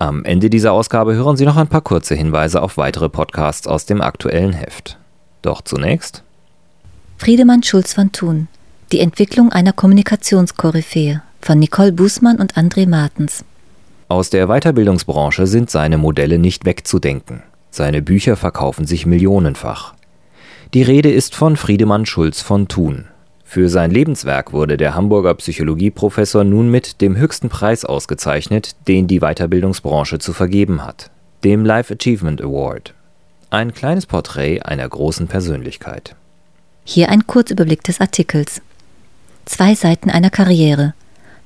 Am Ende dieser Ausgabe hören Sie noch ein paar kurze Hinweise auf weitere Podcasts aus dem aktuellen Heft. Doch zunächst Friedemann Schulz von Thun Die Entwicklung einer Kommunikationskoryphäe von Nicole Bußmann und André Martens. Aus der Weiterbildungsbranche sind seine Modelle nicht wegzudenken. Seine Bücher verkaufen sich millionenfach. Die Rede ist von Friedemann Schulz von Thun, für sein Lebenswerk wurde der Hamburger Psychologieprofessor nun mit dem höchsten Preis ausgezeichnet, den die Weiterbildungsbranche zu vergeben hat, dem Life Achievement Award. Ein kleines Porträt einer großen Persönlichkeit. Hier ein Kurzüberblick des Artikels. Zwei Seiten einer Karriere.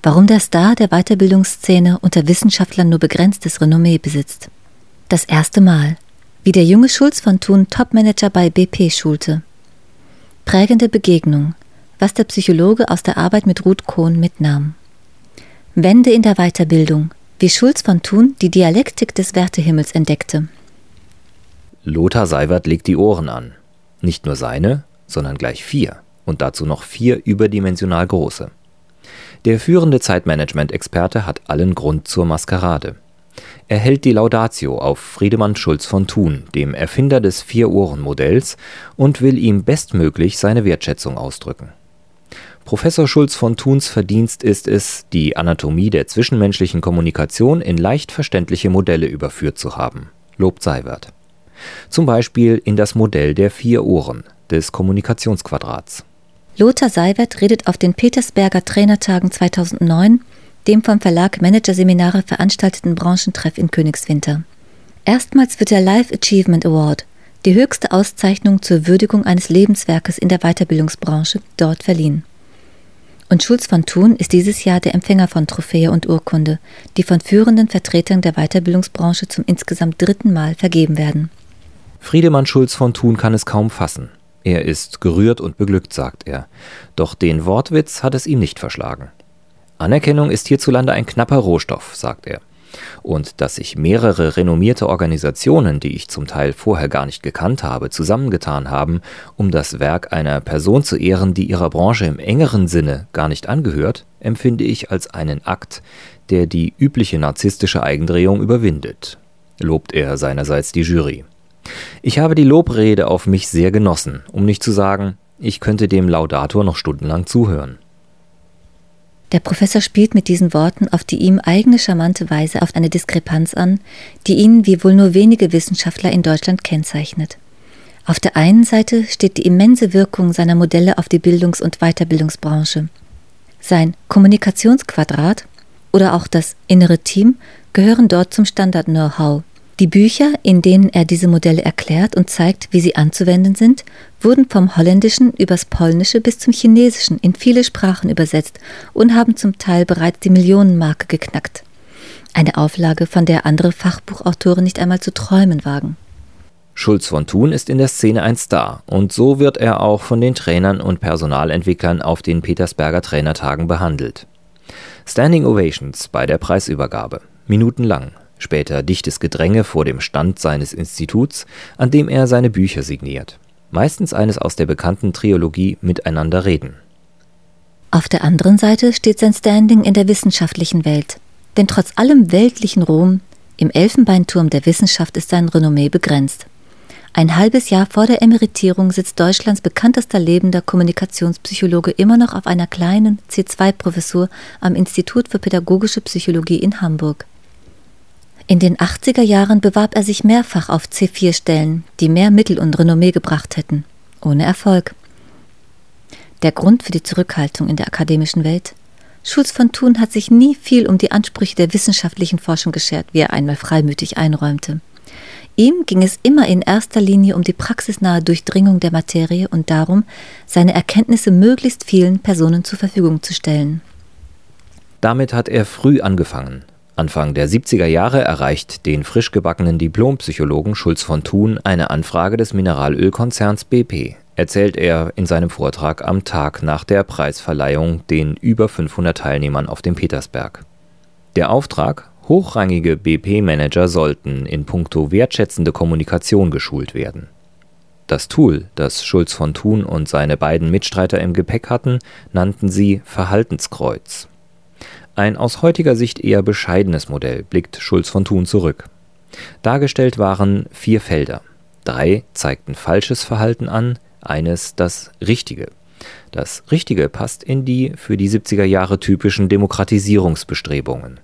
Warum der Star der Weiterbildungsszene unter Wissenschaftlern nur begrenztes Renommee besitzt. Das erste Mal. Wie der junge Schulz von Thun Topmanager bei BP schulte. Prägende Begegnung was der Psychologe aus der Arbeit mit Ruth Kohn mitnahm. Wende in der Weiterbildung, wie Schulz von Thun die Dialektik des Wertehimmels entdeckte. Lothar Seiwert legt die Ohren an. Nicht nur seine, sondern gleich vier und dazu noch vier überdimensional große. Der führende Zeitmanagement-Experte hat allen Grund zur Maskerade. Er hält die Laudatio auf Friedemann Schulz von Thun, dem Erfinder des Vier-Ohren-Modells, und will ihm bestmöglich seine Wertschätzung ausdrücken. Professor Schulz von Thuns Verdienst ist es, die Anatomie der zwischenmenschlichen Kommunikation in leicht verständliche Modelle überführt zu haben, lobt Seiwert. Zum Beispiel in das Modell der vier Ohren des Kommunikationsquadrats. Lothar Seiwert redet auf den Petersberger Trainertagen 2009, dem vom Verlag Managerseminare veranstalteten Branchentreff in Königswinter. Erstmals wird der Life Achievement Award, die höchste Auszeichnung zur Würdigung eines Lebenswerkes in der Weiterbildungsbranche, dort verliehen. Und Schulz von Thun ist dieses Jahr der Empfänger von Trophäe und Urkunde, die von führenden Vertretern der Weiterbildungsbranche zum insgesamt dritten Mal vergeben werden. Friedemann Schulz von Thun kann es kaum fassen. Er ist gerührt und beglückt, sagt er. Doch den Wortwitz hat es ihm nicht verschlagen. Anerkennung ist hierzulande ein knapper Rohstoff, sagt er und dass sich mehrere renommierte Organisationen, die ich zum Teil vorher gar nicht gekannt habe, zusammengetan haben, um das Werk einer Person zu ehren, die ihrer Branche im engeren Sinne gar nicht angehört, empfinde ich als einen Akt, der die übliche narzisstische Eigendrehung überwindet, lobt er seinerseits die Jury. Ich habe die Lobrede auf mich sehr genossen, um nicht zu sagen, ich könnte dem Laudator noch stundenlang zuhören. Der Professor spielt mit diesen Worten auf die ihm eigene charmante Weise auf eine Diskrepanz an, die ihn wie wohl nur wenige Wissenschaftler in Deutschland kennzeichnet. Auf der einen Seite steht die immense Wirkung seiner Modelle auf die Bildungs- und Weiterbildungsbranche. Sein Kommunikationsquadrat oder auch das innere Team gehören dort zum Standard-Know-how. Die Bücher, in denen er diese Modelle erklärt und zeigt, wie sie anzuwenden sind, wurden vom Holländischen übers Polnische bis zum Chinesischen in viele Sprachen übersetzt und haben zum Teil bereits die Millionenmarke geknackt. Eine Auflage, von der andere Fachbuchautoren nicht einmal zu träumen wagen. Schulz von Thun ist in der Szene ein Star und so wird er auch von den Trainern und Personalentwicklern auf den Petersberger Trainertagen behandelt. Standing Ovations bei der Preisübergabe, minutenlang, später dichtes Gedränge vor dem Stand seines Instituts, an dem er seine Bücher signiert meistens eines aus der bekannten Trilogie Miteinander reden. Auf der anderen Seite steht sein Standing in der wissenschaftlichen Welt. Denn trotz allem weltlichen Ruhm, im Elfenbeinturm der Wissenschaft ist sein Renommee begrenzt. Ein halbes Jahr vor der Emeritierung sitzt Deutschlands bekanntester lebender Kommunikationspsychologe immer noch auf einer kleinen C2-Professur am Institut für Pädagogische Psychologie in Hamburg. In den 80er Jahren bewarb er sich mehrfach auf C4-Stellen, die mehr Mittel und Renommee gebracht hätten, ohne Erfolg. Der Grund für die Zurückhaltung in der akademischen Welt? Schulz von Thun hat sich nie viel um die Ansprüche der wissenschaftlichen Forschung geschert, wie er einmal freimütig einräumte. Ihm ging es immer in erster Linie um die praxisnahe Durchdringung der Materie und darum, seine Erkenntnisse möglichst vielen Personen zur Verfügung zu stellen. Damit hat er früh angefangen, Anfang der 70er Jahre erreicht den frisch gebackenen Diplompsychologen Schulz von Thun eine Anfrage des Mineralölkonzerns BP, erzählt er in seinem Vortrag am Tag nach der Preisverleihung den über 500 Teilnehmern auf dem Petersberg. Der Auftrag, hochrangige BP-Manager sollten in puncto wertschätzende Kommunikation geschult werden. Das Tool, das Schulz von Thun und seine beiden Mitstreiter im Gepäck hatten, nannten sie Verhaltenskreuz. Ein aus heutiger Sicht eher bescheidenes Modell blickt Schulz von Thun zurück. Dargestellt waren vier Felder. Drei zeigten falsches Verhalten an, eines das Richtige. Das Richtige passt in die für die 70er Jahre typischen Demokratisierungsbestrebungen.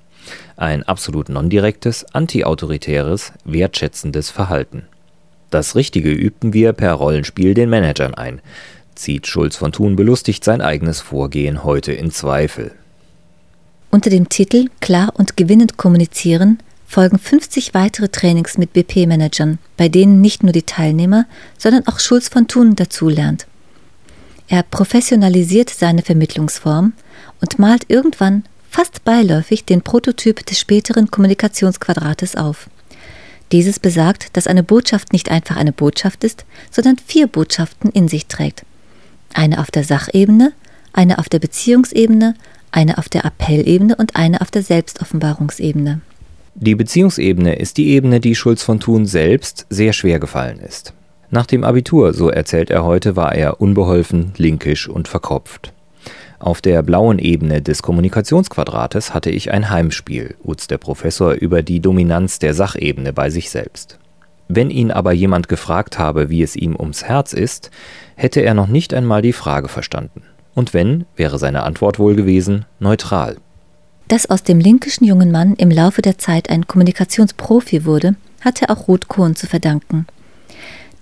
Ein absolut non-direktes, antiautoritäres, wertschätzendes Verhalten. Das Richtige übten wir per Rollenspiel den Managern ein, zieht Schulz von Thun belustigt sein eigenes Vorgehen heute in Zweifel. Unter dem Titel Klar und gewinnend kommunizieren folgen 50 weitere Trainings mit BP-Managern, bei denen nicht nur die Teilnehmer, sondern auch Schulz von Thun dazulernt. Er professionalisiert seine Vermittlungsform und malt irgendwann fast beiläufig den Prototyp des späteren Kommunikationsquadrates auf. Dieses besagt, dass eine Botschaft nicht einfach eine Botschaft ist, sondern vier Botschaften in sich trägt. Eine auf der Sachebene, eine auf der Beziehungsebene, eine auf der Appellebene und eine auf der Selbstoffenbarungsebene. Die Beziehungsebene ist die Ebene, die Schulz von Thun selbst sehr schwer gefallen ist. Nach dem Abitur, so erzählt er heute, war er unbeholfen, linkisch und verkopft. Auf der blauen Ebene des Kommunikationsquadrates hatte ich ein Heimspiel, uzt der Professor über die Dominanz der Sachebene bei sich selbst. Wenn ihn aber jemand gefragt habe, wie es ihm ums Herz ist, hätte er noch nicht einmal die Frage verstanden. Und wenn, wäre seine Antwort wohl gewesen, neutral. Dass aus dem linkischen jungen Mann im Laufe der Zeit ein Kommunikationsprofi wurde, hatte auch Ruth Kohn zu verdanken.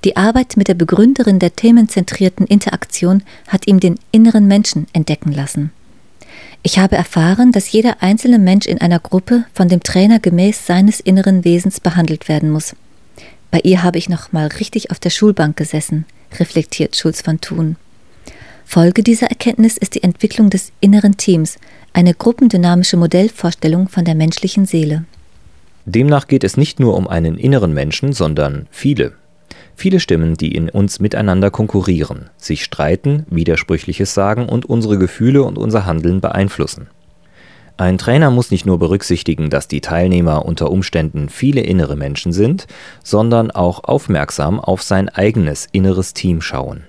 Die Arbeit mit der Begründerin der themenzentrierten Interaktion hat ihm den inneren Menschen entdecken lassen. Ich habe erfahren, dass jeder einzelne Mensch in einer Gruppe von dem Trainer gemäß seines inneren Wesens behandelt werden muss. Bei ihr habe ich noch mal richtig auf der Schulbank gesessen, reflektiert Schulz von Thun. Folge dieser Erkenntnis ist die Entwicklung des inneren Teams, eine gruppendynamische Modellvorstellung von der menschlichen Seele. Demnach geht es nicht nur um einen inneren Menschen, sondern viele. Viele Stimmen, die in uns miteinander konkurrieren, sich streiten, Widersprüchliches sagen und unsere Gefühle und unser Handeln beeinflussen. Ein Trainer muss nicht nur berücksichtigen, dass die Teilnehmer unter Umständen viele innere Menschen sind, sondern auch aufmerksam auf sein eigenes inneres Team schauen.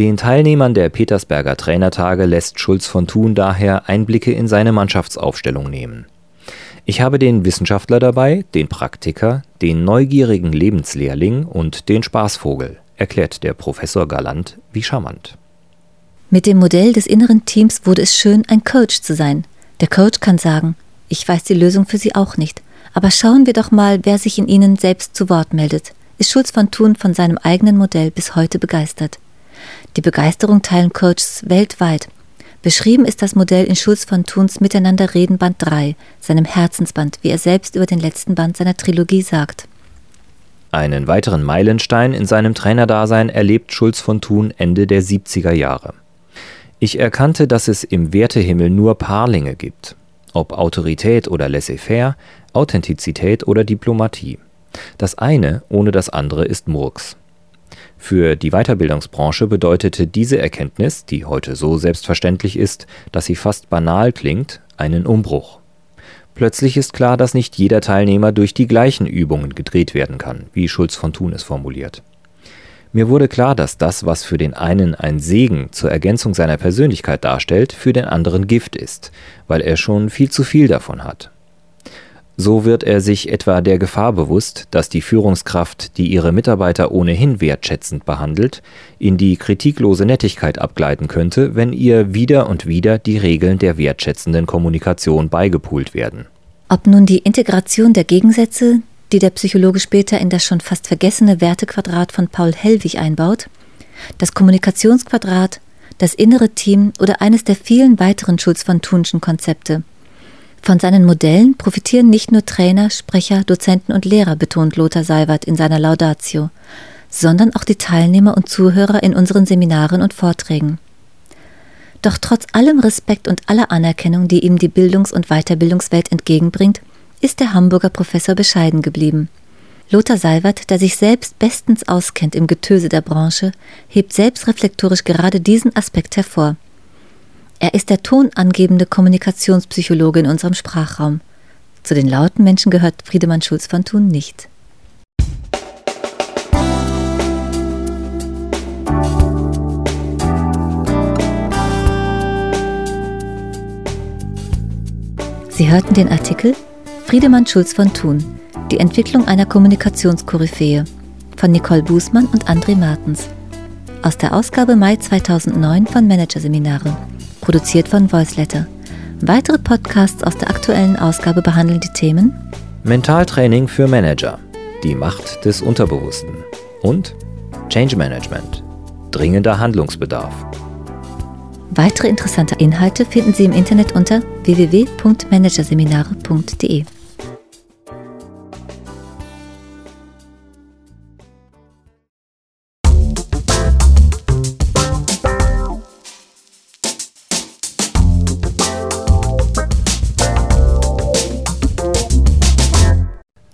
Den Teilnehmern der Petersberger Trainertage lässt Schulz von Thun daher Einblicke in seine Mannschaftsaufstellung nehmen. Ich habe den Wissenschaftler dabei, den Praktiker, den neugierigen Lebenslehrling und den Spaßvogel, erklärt der Professor galant wie charmant. Mit dem Modell des inneren Teams wurde es schön, ein Coach zu sein. Der Coach kann sagen, ich weiß die Lösung für Sie auch nicht, aber schauen wir doch mal, wer sich in Ihnen selbst zu Wort meldet. Ist Schulz von Thun von seinem eigenen Modell bis heute begeistert. Die Begeisterung teilen Coaches weltweit. Beschrieben ist das Modell in Schulz von Thuns Miteinander reden Band 3, seinem Herzensband, wie er selbst über den letzten Band seiner Trilogie sagt. Einen weiteren Meilenstein in seinem Trainerdasein erlebt Schulz von Thun Ende der 70er Jahre. Ich erkannte, dass es im Wertehimmel nur Paarlinge gibt. Ob Autorität oder Laissez-faire, Authentizität oder Diplomatie. Das eine ohne das andere ist Murks. Für die Weiterbildungsbranche bedeutete diese Erkenntnis, die heute so selbstverständlich ist, dass sie fast banal klingt, einen Umbruch. Plötzlich ist klar, dass nicht jeder Teilnehmer durch die gleichen Übungen gedreht werden kann, wie Schulz von Thun es formuliert. Mir wurde klar, dass das, was für den einen ein Segen zur Ergänzung seiner Persönlichkeit darstellt, für den anderen Gift ist, weil er schon viel zu viel davon hat. So wird er sich etwa der Gefahr bewusst, dass die Führungskraft, die ihre Mitarbeiter ohnehin wertschätzend behandelt, in die kritiklose Nettigkeit abgleiten könnte, wenn ihr wieder und wieder die Regeln der wertschätzenden Kommunikation beigepult werden. Ob nun die Integration der Gegensätze, die der Psychologe später in das schon fast vergessene Wertequadrat von Paul Hellwig einbaut, das Kommunikationsquadrat, das innere Team oder eines der vielen weiteren Schulz von Thunschen Konzepte – von seinen Modellen profitieren nicht nur Trainer, Sprecher, Dozenten und Lehrer, betont Lothar Seiwert in seiner Laudatio, sondern auch die Teilnehmer und Zuhörer in unseren Seminaren und Vorträgen. Doch trotz allem Respekt und aller Anerkennung, die ihm die Bildungs- und Weiterbildungswelt entgegenbringt, ist der Hamburger Professor bescheiden geblieben. Lothar Seiwert, der sich selbst bestens auskennt im Getöse der Branche, hebt selbstreflektorisch gerade diesen Aspekt hervor. Er ist der tonangebende Kommunikationspsychologe in unserem Sprachraum. Zu den lauten Menschen gehört Friedemann Schulz von Thun nicht. Sie hörten den Artikel Friedemann Schulz von Thun, die Entwicklung einer Kommunikationskoryphäe von Nicole Bußmann und André Martens. Aus der Ausgabe Mai 2009 von Managerseminare, produziert von Voiceletter. Weitere Podcasts aus der aktuellen Ausgabe behandeln die Themen Mentaltraining für Manager, die Macht des Unterbewussten und Change Management, dringender Handlungsbedarf. Weitere interessante Inhalte finden Sie im Internet unter www.managerseminare.de.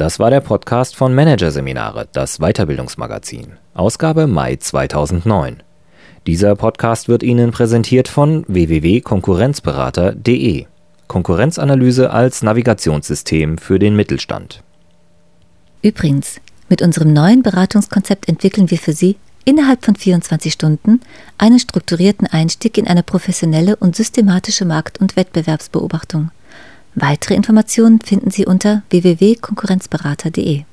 Das war der Podcast von Managerseminare, das Weiterbildungsmagazin, Ausgabe Mai 2009. Dieser Podcast wird Ihnen präsentiert von www.konkurrenzberater.de. Konkurrenzanalyse als Navigationssystem für den Mittelstand. Übrigens, mit unserem neuen Beratungskonzept entwickeln wir für Sie innerhalb von 24 Stunden einen strukturierten Einstieg in eine professionelle und systematische Markt- und Wettbewerbsbeobachtung. Weitere Informationen finden Sie unter www.konkurrenzberater.de.